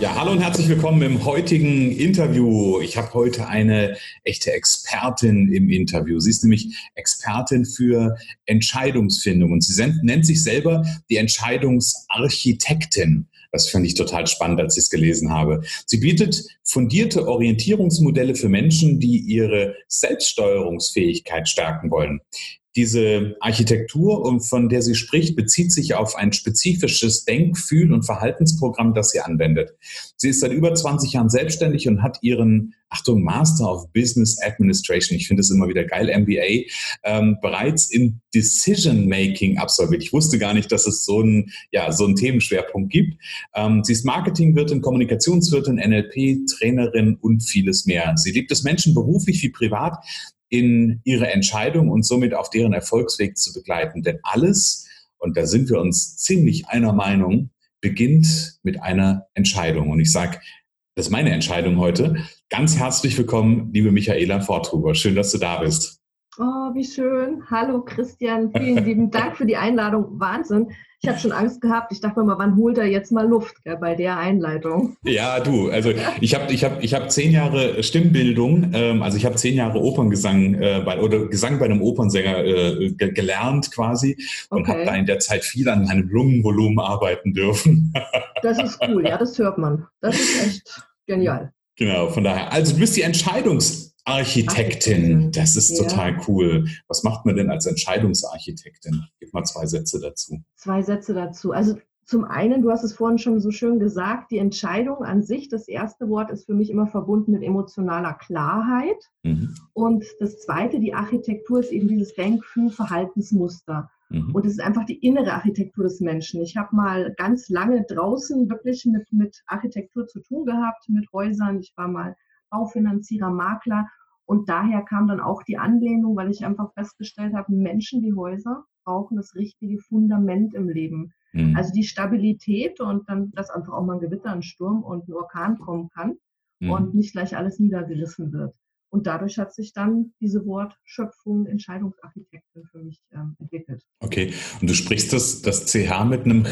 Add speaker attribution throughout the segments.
Speaker 1: Ja, hallo und herzlich willkommen im heutigen Interview. Ich habe heute eine echte Expertin im Interview. Sie ist nämlich Expertin für Entscheidungsfindung und sie nennt sich selber die Entscheidungsarchitektin. Das fand ich total spannend, als ich es gelesen habe. Sie bietet fundierte Orientierungsmodelle für Menschen, die ihre Selbststeuerungsfähigkeit stärken wollen. Diese Architektur, von der sie spricht, bezieht sich auf ein spezifisches Denk-, Fühl- und Verhaltensprogramm, das sie anwendet. Sie ist seit über 20 Jahren selbstständig und hat ihren, Achtung, Master of Business Administration, ich finde es immer wieder geil, MBA, ähm, bereits in Decision Making absolviert. Ich wusste gar nicht, dass es so einen, ja, so einen Themenschwerpunkt gibt. Ähm, sie ist Marketingwirtin, Kommunikationswirtin, NLP, Trainerin und vieles mehr. Sie liebt es Menschen beruflich wie privat in ihre Entscheidung und somit auf deren Erfolgsweg zu begleiten. Denn alles, und da sind wir uns ziemlich einer Meinung, beginnt mit einer Entscheidung. Und ich sage, das ist meine Entscheidung heute. Ganz herzlich willkommen, liebe Michaela Fortruber. Schön, dass du da bist.
Speaker 2: Oh, wie schön. Hallo Christian, vielen lieben Dank für die Einladung. Wahnsinn. Ich habe schon Angst gehabt. Ich dachte mir mal, wann holt er jetzt mal Luft gell, bei der Einleitung?
Speaker 1: Ja, du, also ich habe ich hab, ich hab zehn Jahre Stimmbildung, ähm, also ich habe zehn Jahre Operngesang äh, bei, oder Gesang bei einem Opernsänger äh, gelernt quasi und okay. habe da in der Zeit viel an meinem Lungenvolumen arbeiten dürfen.
Speaker 2: das ist cool, ja, das hört man. Das ist echt genial.
Speaker 1: Genau, von daher. Also du bist die Entscheidungs- Architektin, das ist ja. total cool. Was macht man denn als Entscheidungsarchitektin? Gib mal zwei Sätze dazu.
Speaker 2: Zwei Sätze dazu. Also zum einen, du hast es vorhin schon so schön gesagt, die Entscheidung an sich, das erste Wort ist für mich immer verbunden mit emotionaler Klarheit. Mhm. Und das zweite, die Architektur, ist eben dieses Denkfühl, Verhaltensmuster. Mhm. Und es ist einfach die innere Architektur des Menschen. Ich habe mal ganz lange draußen wirklich mit, mit Architektur zu tun gehabt, mit Häusern. Ich war mal Baufinanzierer, Makler. Und daher kam dann auch die Anlehnung, weil ich einfach festgestellt habe, Menschen wie Häuser brauchen das richtige Fundament im Leben. Mhm. Also die Stabilität und dann, dass einfach auch mal ein Gewitter, ein Sturm und ein Orkan kommen kann mhm. und nicht gleich alles niedergerissen wird. Und dadurch hat sich dann diese Wortschöpfung Entscheidungsarchitektin für mich ähm, entwickelt.
Speaker 1: Okay, und du sprichst das, das CH mit einem,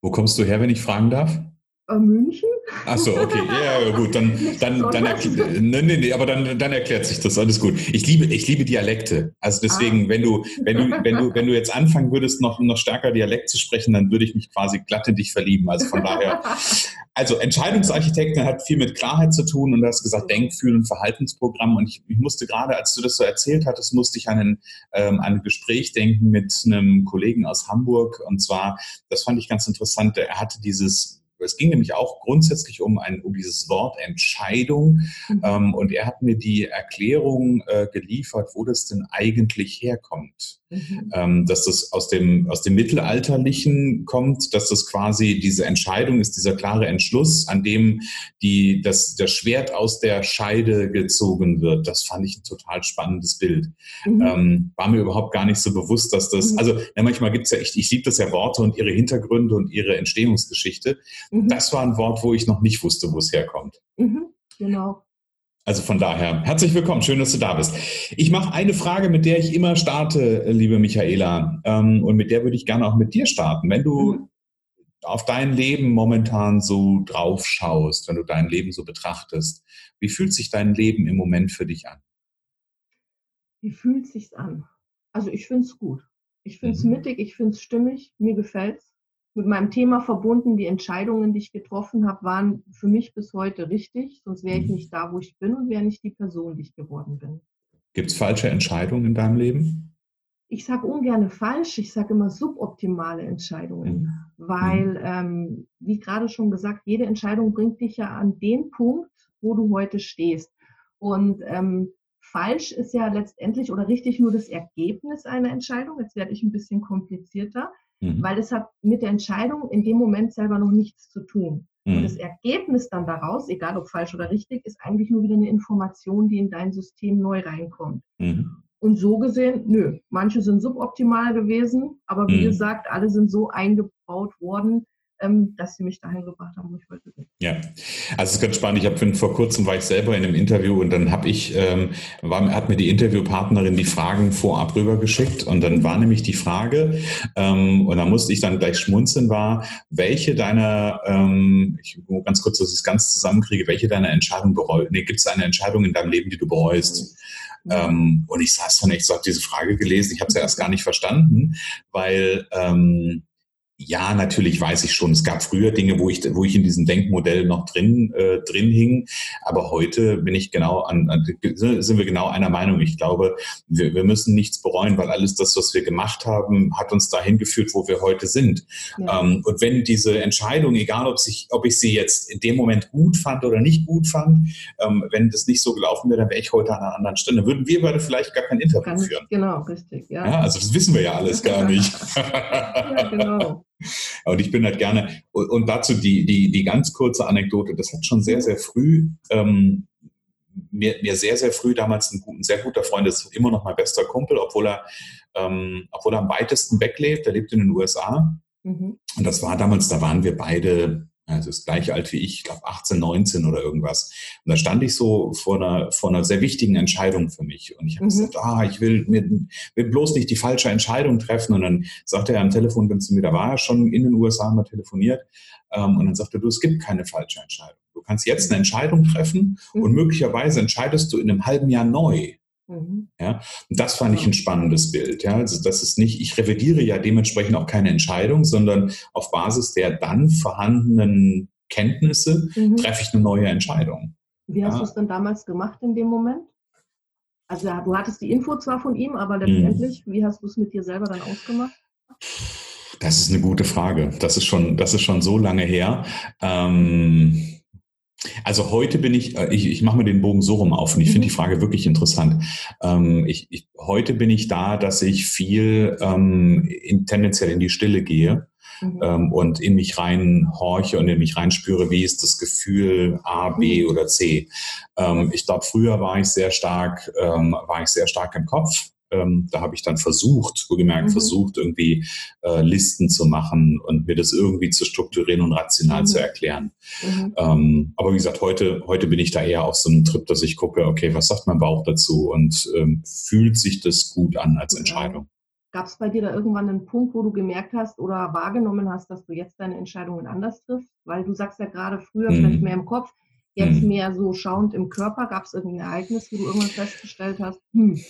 Speaker 1: wo kommst du her, wenn ich fragen darf?
Speaker 2: Äh, München.
Speaker 1: Ach so, okay, ja, gut, dann, dann, dann, erklärt, nee, nee, nee, aber dann, dann erklärt sich das, alles gut. Ich liebe, ich liebe Dialekte. Also deswegen, ah. wenn du, wenn du, wenn du, wenn du jetzt anfangen würdest, noch, noch stärker Dialekt zu sprechen, dann würde ich mich quasi glatt in dich verlieben. Also von daher, also Entscheidungsarchitektin hat viel mit Klarheit zu tun und du hast gesagt, Denkfühlen, Verhaltensprogramm. Und ich, ich musste gerade, als du das so erzählt hattest, musste ich an ein, ähm, an ein Gespräch denken mit einem Kollegen aus Hamburg. Und zwar, das fand ich ganz interessant, er hatte dieses es ging nämlich auch grundsätzlich um, ein, um dieses Wort Entscheidung. Mhm. Ähm, und er hat mir die Erklärung äh, geliefert, wo das denn eigentlich herkommt. Mhm. Ähm, dass das aus dem, aus dem Mittelalterlichen kommt, dass das quasi diese Entscheidung ist, dieser klare Entschluss, an dem die, das, das Schwert aus der Scheide gezogen wird. Das fand ich ein total spannendes Bild. Mhm. Ähm, war mir überhaupt gar nicht so bewusst, dass das, mhm. also ja, manchmal gibt es ja echt, ich liebe das ja Worte und ihre Hintergründe und ihre Entstehungsgeschichte. Mhm. Das war ein Wort, wo ich noch nicht wusste, wo es herkommt.
Speaker 2: Mhm. Genau.
Speaker 1: Also von daher, herzlich willkommen, schön, dass du da bist. Ich mache eine Frage, mit der ich immer starte, liebe Michaela, ähm, und mit der würde ich gerne auch mit dir starten. Wenn du mhm. auf dein Leben momentan so drauf schaust, wenn du dein Leben so betrachtest, wie fühlt sich dein Leben im Moment für dich an?
Speaker 2: Wie fühlt sich's an? Also ich finde es gut. Ich finde es mhm. mittig, ich finde es stimmig, mir gefällt es mit meinem Thema verbunden. Die Entscheidungen, die ich getroffen habe, waren für mich bis heute richtig. Sonst wäre ich mhm. nicht da, wo ich bin und wäre nicht die Person, die ich geworden bin.
Speaker 1: Gibt es falsche Entscheidungen in deinem Leben?
Speaker 2: Ich sage ungern falsch, ich sage immer suboptimale Entscheidungen, mhm. weil, mhm. ähm, wie gerade schon gesagt, jede Entscheidung bringt dich ja an den Punkt, wo du heute stehst. Und ähm, falsch ist ja letztendlich oder richtig nur das Ergebnis einer Entscheidung. Jetzt werde ich ein bisschen komplizierter mhm. weil es hat mit der Entscheidung in dem Moment selber noch nichts zu tun. Mhm. Und das Ergebnis dann daraus, egal ob falsch oder richtig, ist eigentlich nur wieder eine Information, die in dein System neu reinkommt. Mhm. Und so gesehen, nö, manche sind suboptimal gewesen, aber wie mhm. gesagt, alle sind so eingebaut worden, dass sie mich dahin gebracht haben, wo ich heute bin.
Speaker 1: Ja, also es ist ganz spannend. Ich habe vor kurzem war ich selber in einem Interview und dann habe ich, ähm, war, hat mir die Interviewpartnerin die Fragen vorab rübergeschickt und dann war nämlich die Frage, ähm, und da musste ich dann gleich schmunzeln, war, welche deiner, ähm, ich ganz kurz, dass ich es ganz zusammenkriege, welche deiner Entscheidungen bereust, nee, gibt es eine Entscheidung in deinem Leben, die du bereust? Ähm, und ich saß dann echt, so habe diese Frage gelesen, ich habe sie erst gar nicht verstanden, weil ähm, ja, natürlich weiß ich schon, es gab früher Dinge, wo ich, wo ich in diesem Denkmodell noch drin, äh, drin hing. Aber heute bin ich genau an, an, sind wir genau einer Meinung. Ich glaube, wir, wir müssen nichts bereuen, weil alles das, was wir gemacht haben, hat uns dahin geführt, wo wir heute sind. Ja. Ähm, und wenn diese Entscheidung, egal ob, sich, ob ich sie jetzt in dem Moment gut fand oder nicht gut fand, ähm, wenn das nicht so gelaufen wäre, dann wäre ich heute an einer anderen Stelle. Würden wir beide vielleicht gar kein Interview Ganz führen.
Speaker 2: Genau, richtig. Ja.
Speaker 1: ja. also das wissen wir ja alles gar nicht. ja, genau. Und ich bin halt gerne, und dazu die, die, die ganz kurze Anekdote, das hat schon sehr, sehr früh, ähm, mir, mir sehr, sehr früh damals ein, ein sehr guter Freund, ist immer noch mein bester Kumpel, obwohl er, ähm, obwohl er am weitesten weglebt, er lebt in den USA. Mhm. Und das war damals, da waren wir beide also ist gleich alt wie ich, ich glaube 18, 19 oder irgendwas. Und da stand ich so vor einer, vor einer sehr wichtigen Entscheidung für mich. Und ich habe mhm. gesagt, ah, ich will, mir, will bloß nicht die falsche Entscheidung treffen. Und dann sagte er am Telefon, wenn zu mir, da war er schon in den USA mal telefoniert. Ähm, und dann sagte du, es gibt keine falsche Entscheidung. Du kannst jetzt eine Entscheidung treffen mhm. und möglicherweise entscheidest du in einem halben Jahr neu. Mhm. Ja, und das fand ich ein spannendes Bild. Ja, also das ist nicht, ich revidiere ja dementsprechend auch keine Entscheidung, sondern auf Basis der dann vorhandenen Kenntnisse mhm. treffe ich eine neue Entscheidung.
Speaker 2: Wie hast ja. du es denn damals gemacht in dem Moment? Also du hattest die Info zwar von ihm, aber letztendlich, mhm. wie hast du es mit dir selber dann ausgemacht?
Speaker 1: Das ist eine gute Frage. Das ist schon, das ist schon so lange her. Ähm, also heute bin ich, äh, ich, ich mache mir den Bogen so rum auf und ich finde die mhm. Frage wirklich interessant. Ähm, ich, ich, heute bin ich da, dass ich viel ähm, in, tendenziell in die Stille gehe. Mhm. Ähm, und in mich rein horche und in mich rein spüre, wie ist das Gefühl A, B mhm. oder C. Ähm, ich glaube, früher war ich sehr stark, ähm, war ich sehr stark im Kopf ähm, da habe ich dann versucht, wohlgemerkt mhm. versucht, irgendwie äh, Listen zu machen und mir das irgendwie zu strukturieren und rational mhm. zu erklären. Mhm. Ähm, aber wie gesagt, heute, heute bin ich da eher auf so einem Trip, dass ich gucke, okay, was sagt mein Bauch dazu und ähm, fühlt sich das gut an als Entscheidung?
Speaker 2: Gab es bei dir da irgendwann einen Punkt, wo du gemerkt hast oder wahrgenommen hast, dass du jetzt deine Entscheidungen anders triffst? Weil du sagst ja gerade früher vielleicht mhm. mehr im Kopf, jetzt mhm. mehr so schauend im Körper. Gab es irgendein Ereignis, wo du irgendwann festgestellt hast, hm,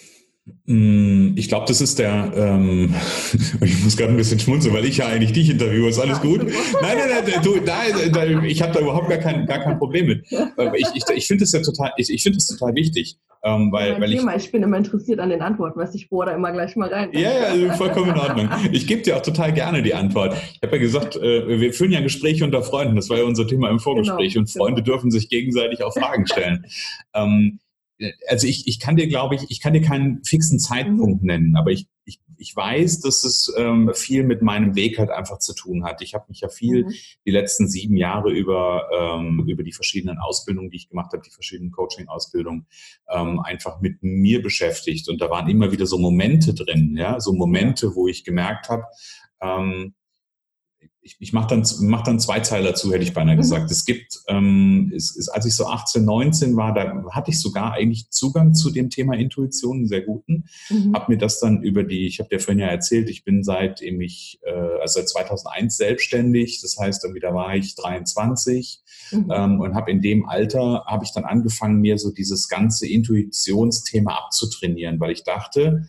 Speaker 1: ich glaube, das ist der, ähm, ich muss gerade ein bisschen schmunzeln, weil ich ja eigentlich dich interviewe, ist alles gut? Nein, nein, nein, du, nein ich habe da überhaupt gar kein, gar kein Problem mit. Ich, ich, ich finde das ja total, ich, ich finde das total wichtig. Ähm, weil, ja, weil
Speaker 2: ich, ich bin immer interessiert an den Antworten, was ich bohre da immer gleich mal rein.
Speaker 1: Ja, ja, also vollkommen in Ordnung. Ich gebe dir auch total gerne die Antwort. Ich habe ja gesagt, äh, wir führen ja Gespräche unter Freunden, das war ja unser Thema im Vorgespräch genau, und Freunde genau. dürfen sich gegenseitig auch Fragen stellen. ähm, also ich, ich kann dir, glaube ich, ich kann dir keinen fixen Zeitpunkt mhm. nennen, aber ich, ich, ich weiß, dass es ähm, viel mit meinem Weg halt einfach zu tun hat. Ich habe mich ja viel mhm. die letzten sieben Jahre über, ähm, über die verschiedenen Ausbildungen, die ich gemacht habe, die verschiedenen Coaching-Ausbildungen, ähm, einfach mit mir beschäftigt. Und da waren immer wieder so Momente drin, ja, so Momente, wo ich gemerkt habe, ähm, ich, ich mache dann, mach dann zwei Teile dazu, hätte ich beinahe mhm. gesagt. Es gibt, ähm, es, es, als ich so 18, 19 war, da hatte ich sogar eigentlich Zugang zu dem Thema Intuition, einen sehr guten. Mhm. Habe mir das dann über die, ich habe dir vorhin ja erzählt, ich bin seitdem ich, äh, also seit 2001 selbstständig. Das heißt, irgendwie da war ich 23 mhm. ähm, und habe in dem Alter, habe ich dann angefangen, mir so dieses ganze Intuitionsthema abzutrainieren, weil ich dachte,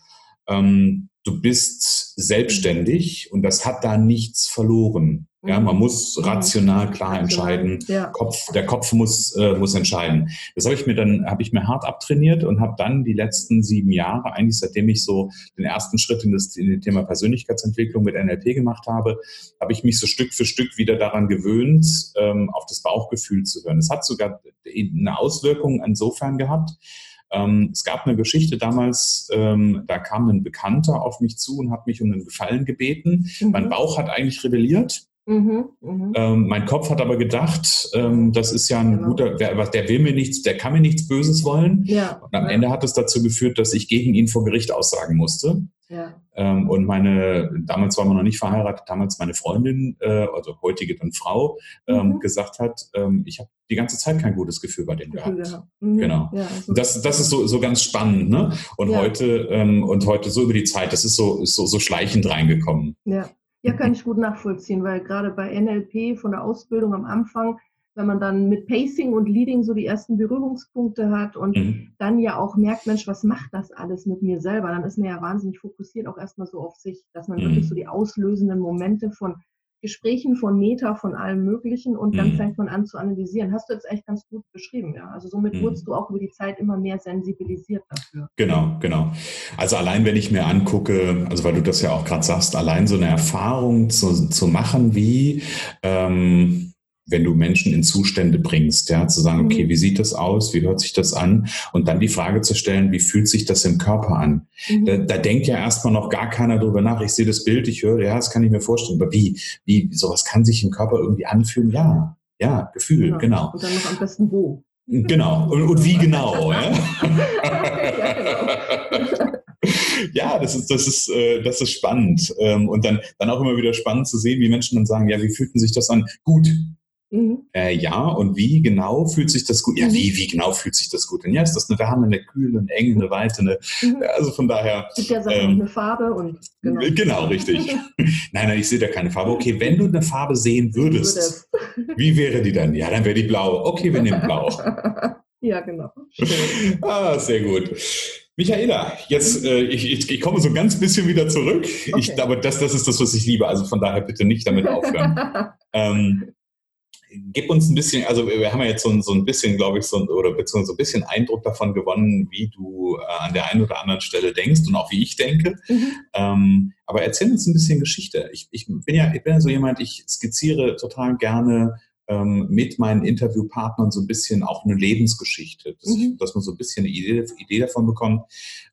Speaker 1: ähm, du bist selbstständig und das hat da nichts verloren. Ja, man mhm. muss rational klar entscheiden. Ja. Kopf, der Kopf muss, äh, muss entscheiden. Das habe ich mir dann, habe ich mir hart abtrainiert und habe dann die letzten sieben Jahre, eigentlich seitdem ich so den ersten Schritt in das, in das Thema Persönlichkeitsentwicklung mit NLP gemacht habe, habe ich mich so Stück für Stück wieder daran gewöhnt, ähm, auf das Bauchgefühl zu hören. Es hat sogar eine Auswirkung insofern gehabt, ähm, es gab eine Geschichte damals, ähm, da kam ein Bekannter auf mich zu und hat mich um einen Gefallen gebeten. Mhm. Mein Bauch hat eigentlich rebelliert. Mhm, mh. ähm, mein Kopf hat aber gedacht, ähm, das ist ja ein genau. guter, der, der, will mir nichts, der kann mir nichts Böses wollen. Ja, und am ja. Ende hat es dazu geführt, dass ich gegen ihn vor Gericht aussagen musste. Ja. Ähm, und meine, damals waren wir noch nicht verheiratet, damals meine Freundin, äh, also heutige dann Frau, ähm, mhm. gesagt hat, ähm, ich habe die ganze Zeit kein gutes Gefühl bei dem gehabt. Ja. Mhm. Genau. Ja, also das, das ist so, so ganz spannend, ne? Und heute, ähm, und heute so über die Zeit, das ist so, ist so, so schleichend reingekommen.
Speaker 2: Ja. Ja, kann ich gut nachvollziehen, weil gerade bei NLP von der Ausbildung am Anfang wenn man dann mit Pacing und Leading so die ersten Berührungspunkte hat und mhm. dann ja auch merkt, Mensch, was macht das alles mit mir selber? Dann ist man ja wahnsinnig fokussiert auch erstmal so auf sich, dass man mhm. wirklich so die auslösenden Momente von Gesprächen, von Meta, von allem Möglichen und dann mhm. fängt man an zu analysieren. Hast du jetzt echt ganz gut beschrieben, ja. Also somit mhm. wurdest du auch über die Zeit immer mehr sensibilisiert dafür.
Speaker 1: Genau, genau. Also allein wenn ich mir angucke, also weil du das ja auch gerade sagst, allein so eine Erfahrung zu, zu machen wie ähm, wenn du Menschen in Zustände bringst, ja, zu sagen, okay, mhm. wie sieht das aus, wie hört sich das an? Und dann die Frage zu stellen, wie fühlt sich das im Körper an? Mhm. Da, da denkt ja erstmal noch gar keiner drüber nach. Ich sehe das Bild, ich höre, ja, das kann ich mir vorstellen. Aber wie, wie, sowas kann sich im Körper irgendwie anfühlen? Ja, ja, Gefühl, genau. genau.
Speaker 2: Und dann noch am besten wo.
Speaker 1: Genau. Und, und wie genau, ja? ja, genau. ja, das ist, das ist, äh, das ist spannend. Ähm, und dann, dann auch immer wieder spannend zu sehen, wie Menschen dann sagen, ja, wie fühlten sich das an? Gut, Mhm. Äh, ja, und wie genau fühlt sich das gut? Ja, mhm. wie, wie genau fühlt sich das gut? Und ja, ist das eine Wärme, eine Kühle, eine Enge, eine Weite, eine, mhm. also von daher.
Speaker 2: Gibt ja ähm, eine Farbe und
Speaker 1: genau. Genau, richtig. nein, nein, ich sehe da keine Farbe. Okay, wenn du eine Farbe sehen würdest, wie wäre die dann? Ja, dann wäre die blau. Okay, wir nehmen blau.
Speaker 2: ja, genau.
Speaker 1: Schön. Ah, sehr gut. Michaela, jetzt äh, ich, ich, ich komme so ein ganz bisschen wieder zurück. Okay. Ich, aber das, das ist das, was ich liebe. Also von daher bitte nicht damit aufhören. ähm, gib uns ein bisschen, also wir haben ja jetzt so, so ein bisschen, glaube ich, so, oder beziehungsweise so ein bisschen Eindruck davon gewonnen, wie du äh, an der einen oder anderen Stelle denkst und auch wie ich denke. Mhm. Ähm, aber erzähl uns ein bisschen Geschichte. Ich, ich, bin ja, ich bin ja so jemand, ich skizziere total gerne ähm, mit meinen Interviewpartnern so ein bisschen auch eine Lebensgeschichte, dass, mhm. ich, dass man so ein bisschen eine Idee, Idee davon bekommt,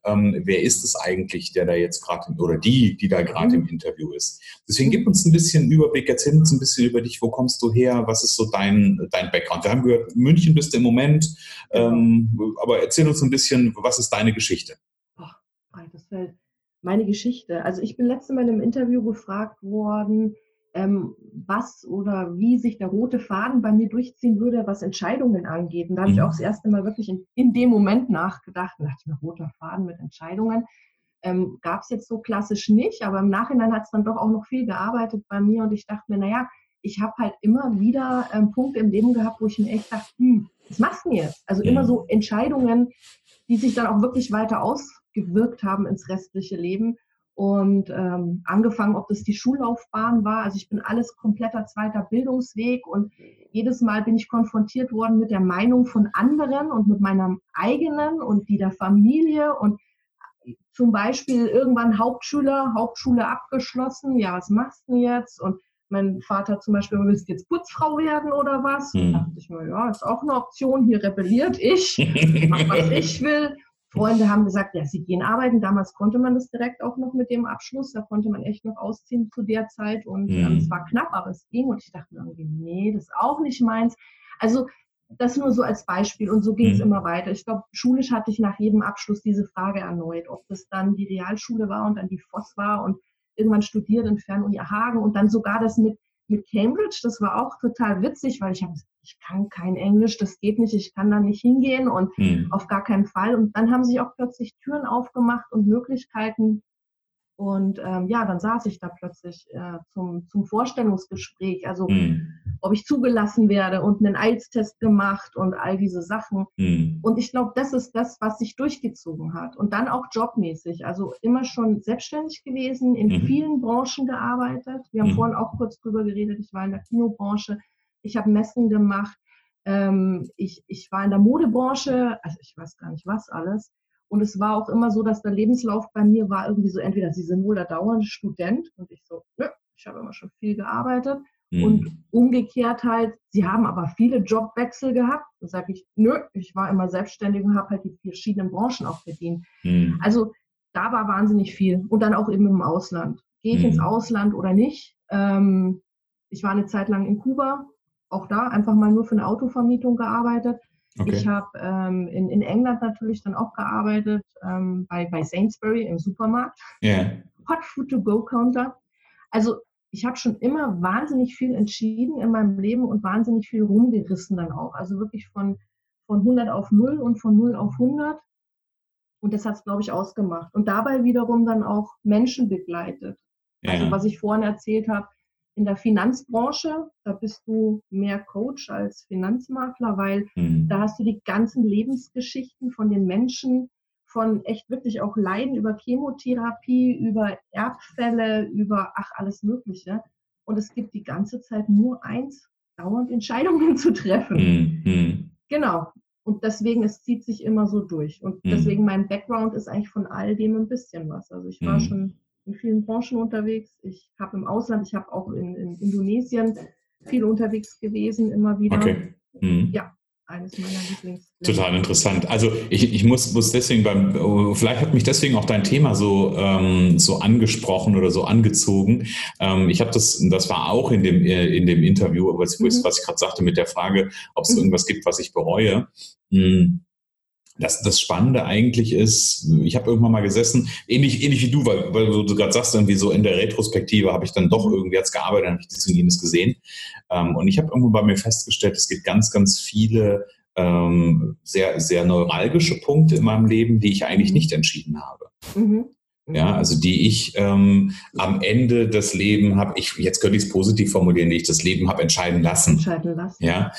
Speaker 1: ähm, wer ist es eigentlich, der da jetzt gerade, oder die, die da gerade mhm. im Interview ist. Deswegen gib uns ein bisschen Überblick, erzähl uns ein bisschen über dich, wo kommst du her, was ist so dein, dein Background. Wir haben gehört, München bist du im Moment, ähm, aber erzähl uns ein bisschen, was ist deine Geschichte?
Speaker 2: Ach, breites Feld. Meine Geschichte. Also ich bin letztes Mal in einem Interview gefragt worden, ähm, was oder wie sich der rote Faden bei mir durchziehen würde, was Entscheidungen angeht. Und da habe ich mhm. auch das erste Mal wirklich in, in dem Moment nachgedacht, und dachte ich mir, roter Faden mit Entscheidungen. Ähm, Gab es jetzt so klassisch nicht, aber im Nachhinein hat es dann doch auch noch viel gearbeitet bei mir und ich dachte mir, naja, ich habe halt immer wieder ähm, Punkte im Leben gehabt, wo ich mir echt dachte, hm, was machst du denn jetzt? Also immer so Entscheidungen, die sich dann auch wirklich weiter ausgewirkt haben ins restliche Leben. Und ähm, angefangen, ob das die Schullaufbahn war. Also ich bin alles kompletter zweiter Bildungsweg und jedes Mal bin ich konfrontiert worden mit der Meinung von anderen und mit meiner eigenen und die der Familie und zum Beispiel irgendwann Hauptschüler, Hauptschule abgeschlossen. Ja, was machst du jetzt? Und mein Vater zum Beispiel, willst du jetzt Putzfrau werden oder was? Hm. Da dachte ich mir, ja, ist auch eine Option. Hier rebelliert ich, mach was ich will. Freunde haben gesagt, ja, sie gehen arbeiten. Damals konnte man das direkt auch noch mit dem Abschluss. Da konnte man echt noch ausziehen zu der Zeit. Und ähm, mhm. es war knapp, aber es ging. Und ich dachte mir irgendwie, nee, das ist auch nicht meins. Also das nur so als Beispiel. Und so ging es mhm. immer weiter. Ich glaube, schulisch hatte ich nach jedem Abschluss diese Frage erneut, ob das dann die Realschule war und dann die FOS war und irgendwann studiert in Fernuni Hagen und dann sogar das mit mit Cambridge, das war auch total witzig, weil ich habe, ich kann kein Englisch, das geht nicht, ich kann da nicht hingehen und mhm. auf gar keinen Fall. Und dann haben sich auch plötzlich Türen aufgemacht und Möglichkeiten, und ähm, ja, dann saß ich da plötzlich äh, zum, zum Vorstellungsgespräch, also mhm. ob ich zugelassen werde und einen IELTS-Test gemacht und all diese Sachen. Mhm. Und ich glaube, das ist das, was sich durchgezogen hat. Und dann auch jobmäßig, also immer schon selbstständig gewesen, in mhm. vielen Branchen gearbeitet. Wir haben mhm. vorhin auch kurz drüber geredet, ich war in der Kinobranche, ich habe Messen gemacht, ähm, ich, ich war in der Modebranche, also ich weiß gar nicht was alles. Und es war auch immer so, dass der Lebenslauf bei mir war irgendwie so, entweder Sie sind wohl der dauernde Student und ich so, nö, ich habe immer schon viel gearbeitet. Mhm. Und umgekehrt halt, Sie haben aber viele Jobwechsel gehabt. Da sage ich, nö, ich war immer selbstständig und habe halt die verschiedenen Branchen auch bedient. Mhm. Also da war wahnsinnig viel. Und dann auch eben im Ausland. Gehe ich mhm. ins Ausland oder nicht? Ähm, ich war eine Zeit lang in Kuba, auch da einfach mal nur für eine Autovermietung gearbeitet. Okay. Ich habe ähm, in, in England natürlich dann auch gearbeitet, ähm, bei, bei Sainsbury im Supermarkt. Yeah. Hot Food to Go Counter. Also ich habe schon immer wahnsinnig viel entschieden in meinem Leben und wahnsinnig viel rumgerissen dann auch. Also wirklich von, von 100 auf 0 und von 0 auf 100. Und das hat es, glaube ich, ausgemacht. Und dabei wiederum dann auch Menschen begleitet. Ja. Also was ich vorhin erzählt habe, in der Finanzbranche, da bist du mehr Coach als Finanzmakler, weil mhm. da hast du die ganzen Lebensgeschichten von den Menschen, von echt wirklich auch Leiden über Chemotherapie, über Erbfälle, über ach alles Mögliche. Und es gibt die ganze Zeit nur eins, dauernd Entscheidungen zu treffen. Mhm. Genau. Und deswegen, es zieht sich immer so durch. Und mhm. deswegen mein Background ist eigentlich von all dem ein bisschen was. Also ich war mhm. schon in vielen Branchen unterwegs. Ich habe im Ausland, ich habe auch in, in, Indonesien viel unterwegs gewesen, immer wieder. Okay. Mhm. Ja, eines meiner Lieblings.
Speaker 1: Total interessant. Also ich, ich muss, muss deswegen beim, oh, vielleicht hat mich deswegen auch dein Thema so, ähm, so angesprochen oder so angezogen. Ähm, ich habe das, das war auch in dem, äh, in dem Interview, was, mhm. was ich gerade sagte mit der Frage, ob es mhm. irgendwas gibt, was ich bereue. Mhm das, das Spannende eigentlich ist, ich habe irgendwann mal gesessen, ähnlich, ähnlich wie du, weil, weil du gerade sagst, irgendwie so in der Retrospektive habe ich dann doch irgendwie jetzt gearbeitet, habe ich das und jenes gesehen. Ähm, und ich habe irgendwann bei mir festgestellt, es gibt ganz, ganz viele ähm, sehr, sehr neuralgische Punkte in meinem Leben, die ich eigentlich mhm. nicht entschieden habe. Mhm ja, mhm. also die ich ähm, am Ende des Lebens habe, ich jetzt könnte ich es positiv formulieren, die ich das Leben habe entscheiden lassen. Entscheiden lassen. Ja,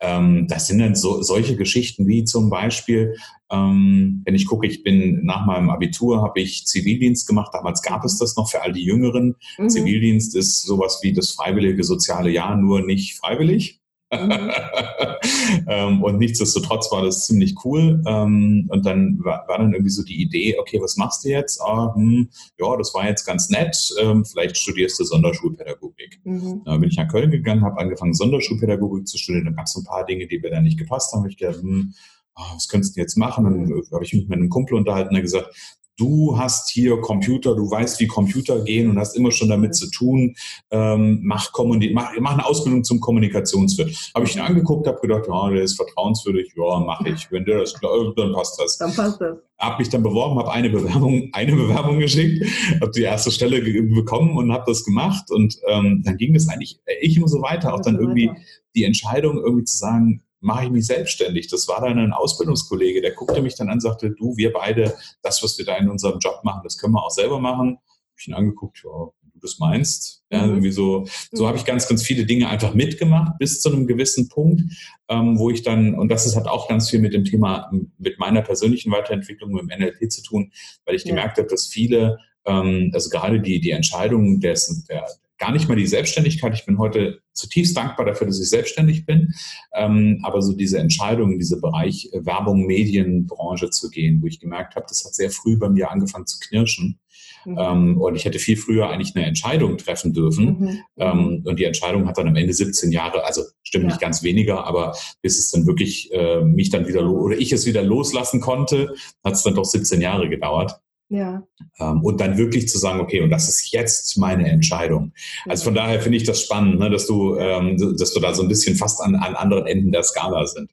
Speaker 1: ähm, das sind dann so, solche Geschichten wie zum Beispiel, ähm, wenn ich gucke, ich bin nach meinem Abitur habe ich Zivildienst gemacht. Damals gab es das noch für all die Jüngeren. Mhm. Zivildienst ist sowas wie das freiwillige soziale Jahr, nur nicht freiwillig. Mhm. ähm, und nichtsdestotrotz war das ziemlich cool. Ähm, und dann war, war, dann irgendwie so die Idee, okay, was machst du jetzt? Ah, hm, ja, das war jetzt ganz nett. Ähm, vielleicht studierst du Sonderschulpädagogik. Mhm. Da bin ich nach Köln gegangen, habe angefangen, Sonderschulpädagogik zu studieren. Dann gab es ein paar Dinge, die mir da nicht gepasst haben. Ich gedacht, hm, ah, was könntest du jetzt machen? Und dann habe ich mich mit einem Kumpel unterhalten, der gesagt, du hast hier Computer, du weißt, wie Computer gehen und hast immer schon damit zu tun, ähm, mach, mach, mach eine Ausbildung zum Kommunikationswirt. Habe ich ihn angeguckt, habe gedacht, ja, der ist vertrauenswürdig, ja, mache ich. Wenn der das glaubt, dann passt das. Dann passt das. Habe mich dann beworben, habe eine Bewerbung, eine Bewerbung geschickt, habe die erste Stelle bekommen und habe das gemacht und ähm, dann ging es eigentlich ich immer so weiter, auch dann irgendwie die Entscheidung irgendwie zu sagen, mache ich mich selbstständig. Das war dann ein Ausbildungskollege, der guckte mich dann an, sagte, du, wir beide, das, was wir da in unserem Job machen, das können wir auch selber machen. Hab ich ihn angeguckt, ja, wenn du das meinst. Ja, mhm. irgendwie so, so habe ich ganz, ganz viele Dinge einfach mitgemacht bis zu einem gewissen Punkt, ähm, wo ich dann, und das ist, hat auch ganz viel mit dem Thema, mit meiner persönlichen Weiterentwicklung mit dem NLP zu tun, weil ich ja. gemerkt habe, dass viele, ähm, also gerade die, die Entscheidungen dessen, der, gar nicht mal die Selbstständigkeit. Ich bin heute zutiefst dankbar dafür, dass ich selbstständig bin. Ähm, aber so diese Entscheidung in diese Bereich äh, Werbung, Medienbranche zu gehen, wo ich gemerkt habe, das hat sehr früh bei mir angefangen zu knirschen. Mhm. Ähm, und ich hätte viel früher eigentlich eine Entscheidung treffen dürfen. Mhm. Ähm, und die Entscheidung hat dann am Ende 17 Jahre, also stimmt ja. nicht ganz weniger, aber bis es dann wirklich äh, mich dann wieder oder ich es wieder loslassen konnte, hat es dann doch 17 Jahre gedauert. Ja. Ähm, und dann wirklich zu sagen, okay, und das ist jetzt meine Entscheidung. Also von daher finde ich das spannend, ne, dass du, ähm, dass du da so ein bisschen fast an, an anderen Enden der Skala sind.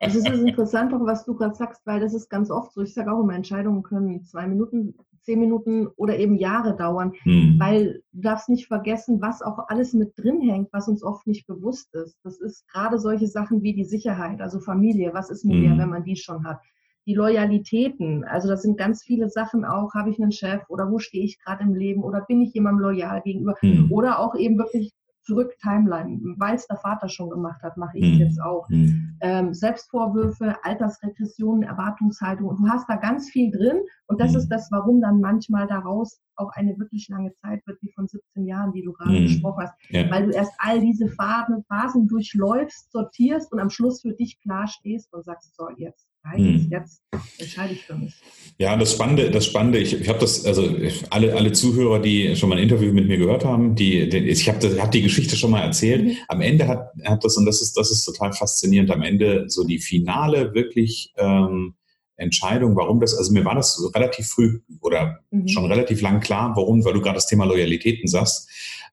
Speaker 2: Es ist interessant, auch was du gerade sagst, weil das ist ganz oft so. Ich sage auch immer, Entscheidungen können zwei Minuten, zehn Minuten oder eben Jahre dauern, hm. weil du darfst nicht vergessen, was auch alles mit drin hängt, was uns oft nicht bewusst ist. Das ist gerade solche Sachen wie die Sicherheit, also Familie. Was ist mit hm. der, wenn man die schon hat? Die Loyalitäten. Also das sind ganz viele Sachen auch, habe ich einen Chef oder wo stehe ich gerade im Leben oder bin ich jemandem loyal gegenüber mhm. oder auch eben wirklich zurück Timeline, weil es der Vater schon gemacht hat, mache ich es mhm. jetzt auch. Mhm. Ähm, Selbstvorwürfe, Altersregressionen, Erwartungshaltung. Und du hast da ganz viel drin und das mhm. ist das, warum dann manchmal daraus auch eine wirklich lange Zeit wird, wie von 17 Jahren, die du gerade mhm. gesprochen hast, ja. weil du erst all diese Phasen, Phasen durchläufst, sortierst und am Schluss für dich klar stehst und sagst, so jetzt hm. jetzt entscheide ich für mich.
Speaker 1: Ja, das Spannende, das Spannende, ich, ich habe das, also alle, alle Zuhörer, die schon mal ein Interview mit mir gehört haben, die, die ich habe hab die Geschichte schon mal erzählt. Mhm. Am Ende hat, hat das, und das ist, das ist total faszinierend, am Ende so die finale, wirklich ähm, Entscheidung, warum das, also mir war das relativ früh oder mhm. schon relativ lang klar, warum, weil du gerade das Thema Loyalitäten sagst.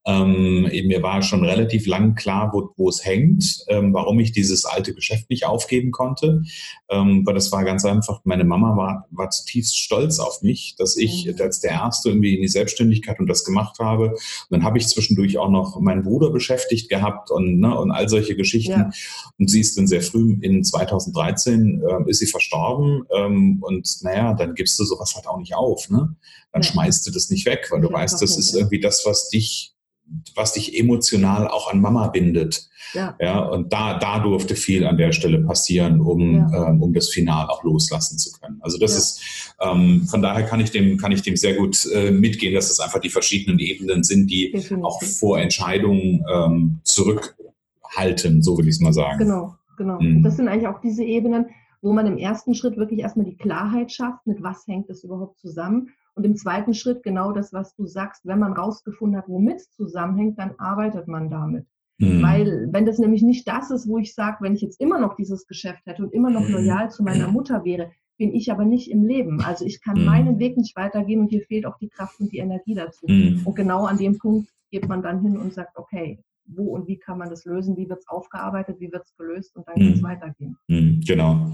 Speaker 1: Ähm, mir war schon relativ lang klar, wo, wo es hängt, ähm, warum ich dieses alte Geschäft nicht aufgeben konnte. Ähm, weil das war ganz einfach, meine Mama war, war zutiefst stolz auf mich, dass ich mhm. als der Erste irgendwie in die Selbstständigkeit und das gemacht habe. Und dann habe ich zwischendurch auch noch meinen Bruder beschäftigt gehabt und, ne, und all solche Geschichten. Ja. Und sie ist dann sehr früh, in 2013 äh, ist sie verstorben. Ähm, und naja, dann gibst du sowas halt auch nicht auf. Ne? Dann ja. schmeißt du das nicht weg, weil du weißt, das ist irgendwie das, was dich was dich emotional auch an Mama bindet. Ja. ja und da, da durfte viel an der Stelle passieren, um, ja. ähm, um das Final auch loslassen zu können. Also das ja. ist, ähm, von daher kann ich dem, kann ich dem sehr gut äh, mitgehen, dass es einfach die verschiedenen Ebenen sind, die Definitiv. auch vor Entscheidungen ähm, zurückhalten, so will ich es mal sagen.
Speaker 2: Genau, genau. Mhm. Das sind eigentlich auch diese Ebenen, wo man im ersten Schritt wirklich erstmal die Klarheit schafft, mit was hängt es überhaupt zusammen und im zweiten Schritt genau das, was du sagst, wenn man rausgefunden hat, womit es zusammenhängt, dann arbeitet man damit. Mhm. Weil wenn das nämlich nicht das ist, wo ich sage, wenn ich jetzt immer noch dieses Geschäft hätte und immer noch mhm. loyal zu meiner Mutter wäre, bin ich aber nicht im Leben. Also ich kann mhm. meinen Weg nicht weitergehen und hier fehlt auch die Kraft und die Energie dazu. Mhm. Und genau an dem Punkt geht man dann hin und sagt, okay, wo und wie kann man das lösen, wie wird es aufgearbeitet, wie wird es gelöst und dann kann es mhm. weitergehen.
Speaker 1: Mhm. Genau.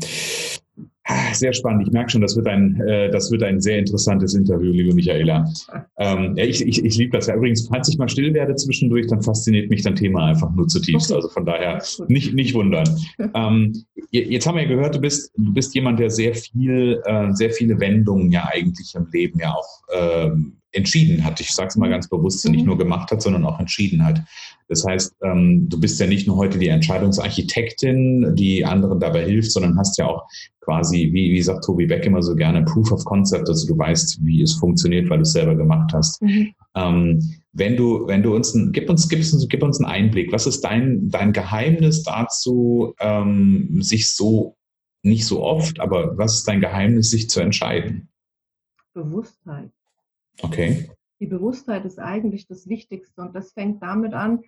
Speaker 1: Sehr spannend. Ich merke schon, das wird ein, äh, das wird ein sehr interessantes Interview, liebe Michaela. Ähm, ja, ich ich, ich liebe das ja. Übrigens, falls ich mal still werde zwischendurch, dann fasziniert mich dein Thema einfach nur zutiefst. Also von daher nicht, nicht wundern. ähm, jetzt haben wir ja gehört, du bist, du bist jemand, der sehr viel, äh, sehr viele Wendungen ja eigentlich im Leben ja auch ähm, entschieden hat. Ich sage es mal ganz bewusst, nicht nur gemacht hat, sondern auch entschieden hat. Das heißt, ähm, du bist ja nicht nur heute die Entscheidungsarchitektin, die anderen dabei hilft, sondern hast ja auch quasi, wie, wie sagt Tobi Beck immer so gerne, Proof of Concept, also du weißt, wie es funktioniert, weil du es selber gemacht hast. Mhm. Ähm, wenn du, wenn du uns, ein, gib uns, gib uns, gib uns einen Einblick. Was ist dein, dein Geheimnis dazu, ähm, sich so, nicht so oft, aber was ist dein Geheimnis, sich zu entscheiden?
Speaker 2: Bewusstheit.
Speaker 1: Okay.
Speaker 2: Die Bewusstheit ist eigentlich das Wichtigste und das fängt damit an,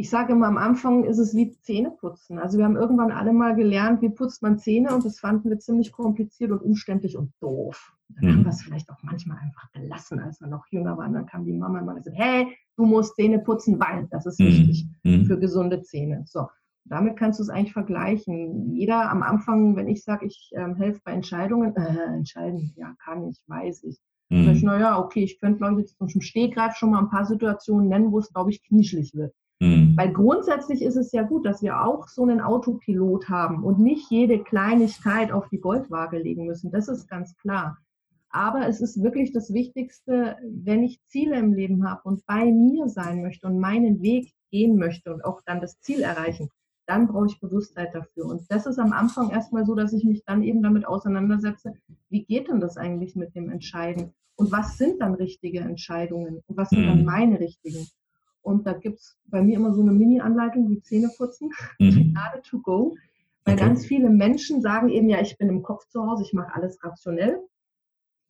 Speaker 2: ich sage immer, am Anfang ist es wie Zähneputzen. Also wir haben irgendwann alle mal gelernt, wie putzt man Zähne und das fanden wir ziemlich kompliziert und umständlich und doof. Dann mhm. haben wir es vielleicht auch manchmal einfach gelassen, als wir noch jünger waren. Dann kam die Mama und gesagt, hey, du musst Zähne putzen, weil das ist mhm. wichtig mhm. für gesunde Zähne. So, damit kannst du es eigentlich vergleichen. Jeder am Anfang, wenn ich sage, ich äh, helfe bei Entscheidungen, äh, entscheiden, ja, kann ich, weiß ich. Mhm. Sag ich, naja, okay, ich könnte, glaube ich, jetzt zum Stehgreif schon mal ein paar Situationen nennen, wo es, glaube ich, knischlig wird. Mhm. Weil grundsätzlich ist es ja gut, dass wir auch so einen Autopilot haben und nicht jede Kleinigkeit auf die Goldwaage legen müssen. Das ist ganz klar. Aber es ist wirklich das Wichtigste, wenn ich Ziele im Leben habe und bei mir sein möchte und meinen Weg gehen möchte und auch dann das Ziel erreichen, dann brauche ich Bewusstheit dafür. Und das ist am Anfang erstmal so, dass ich mich dann eben damit auseinandersetze, wie geht denn das eigentlich mit dem Entscheiden? Und was sind dann richtige Entscheidungen? Und was sind dann mhm. meine richtigen? Und da gibt es bei mir immer so eine Mini-Anleitung wie Zähneputzen, mhm. gerade to go. Weil okay. ganz viele Menschen sagen eben, ja, ich bin im Kopf zu Hause, ich mache alles rationell.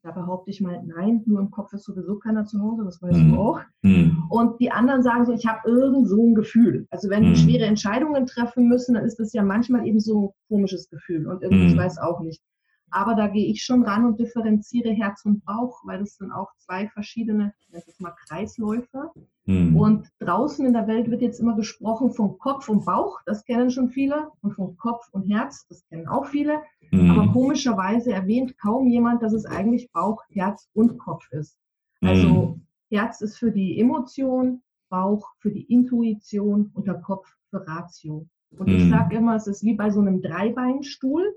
Speaker 2: Da behaupte ich mal, nein, nur im Kopf ist sowieso keiner zu Hause, das weißt mhm. du auch. Mhm. Und die anderen sagen so, ich habe irgend so ein Gefühl. Also wenn mhm. schwere Entscheidungen treffen müssen, dann ist das ja manchmal eben so ein komisches Gefühl und irgendwie, ich mhm. weiß auch nicht. Aber da gehe ich schon ran und differenziere Herz und Bauch, weil das sind auch zwei verschiedene, ich nenne es mal Kreisläufe. Mhm. Und draußen in der Welt wird jetzt immer gesprochen von Kopf und Bauch, das kennen schon viele, und von Kopf und Herz, das kennen auch viele. Mhm. Aber komischerweise erwähnt kaum jemand, dass es eigentlich Bauch, Herz und Kopf ist. Also mhm. Herz ist für die Emotion, Bauch für die Intuition und der Kopf für Ratio. Und ich mhm. sage immer, es ist wie bei so einem Dreibeinstuhl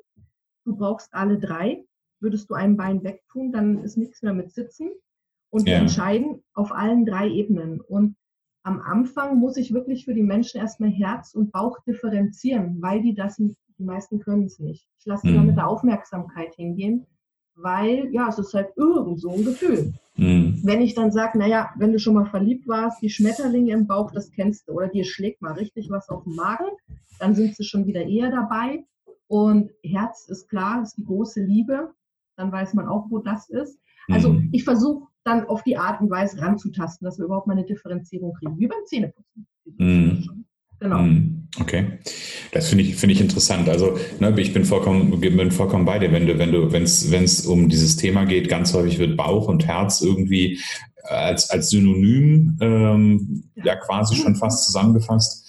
Speaker 2: du brauchst alle drei. Würdest du ein Bein wegtun, dann ist nichts mehr mit Sitzen. Und wir entscheiden auf allen drei Ebenen. Und am Anfang muss ich wirklich für die Menschen erstmal Herz und Bauch differenzieren, weil die das, die meisten können es nicht. Ich lasse mhm. mit der Aufmerksamkeit hingehen, weil ja, es ist halt irgend so ein Gefühl. Mhm. Wenn ich dann sage, naja, wenn du schon mal verliebt warst, die Schmetterlinge im Bauch, das kennst du, oder dir schlägt mal richtig was auf den Magen, dann sind sie schon wieder eher dabei. Und Herz ist klar, ist die große Liebe. Dann weiß man auch, wo das ist. Also mhm. ich versuche dann auf die Art und Weise ranzutasten, dass wir überhaupt mal eine Differenzierung kriegen, wie beim Zähneputzen.
Speaker 1: Mhm.
Speaker 2: Genau. Mhm.
Speaker 1: Okay, das finde ich, finde ich interessant. Also ne, ich bin vollkommen, bin vollkommen bei dir, wenn du, wenn du, wenn es um dieses Thema geht, ganz häufig wird Bauch und Herz irgendwie als, als Synonym ähm, ja. ja quasi schon fast zusammengefasst.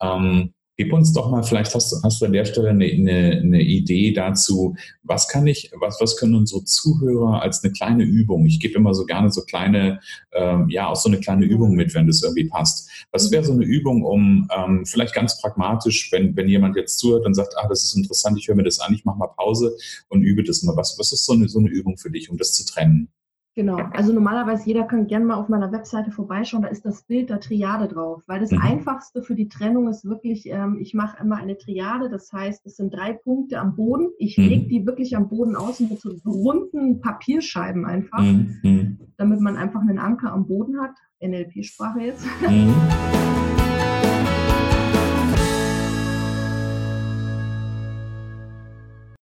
Speaker 1: Ähm, Gib uns doch mal, vielleicht hast, hast du an der Stelle eine, eine, eine, Idee dazu, was kann ich, was, was können unsere Zuhörer als eine kleine Übung, ich gebe immer so gerne so kleine, ähm, ja, auch so eine kleine Übung mit, wenn das irgendwie passt. Was wäre so eine Übung, um ähm, vielleicht ganz pragmatisch, wenn, wenn jemand jetzt zuhört und sagt, ah, das ist interessant, ich höre mir das an, ich mache mal Pause und übe das mal. Was, was ist so eine, so eine Übung für dich, um das zu trennen?
Speaker 2: Genau, also normalerweise jeder kann gerne mal auf meiner Webseite vorbeischauen, da ist das Bild der Triade drauf, weil das mhm. Einfachste für die Trennung ist wirklich, ähm, ich mache immer eine Triade, das heißt, es sind drei Punkte am Boden, ich mhm. lege die wirklich am Boden aus mit so runden Papierscheiben einfach, mhm. mhm. damit man einfach einen Anker am Boden hat, NLP-Sprache jetzt. Mhm.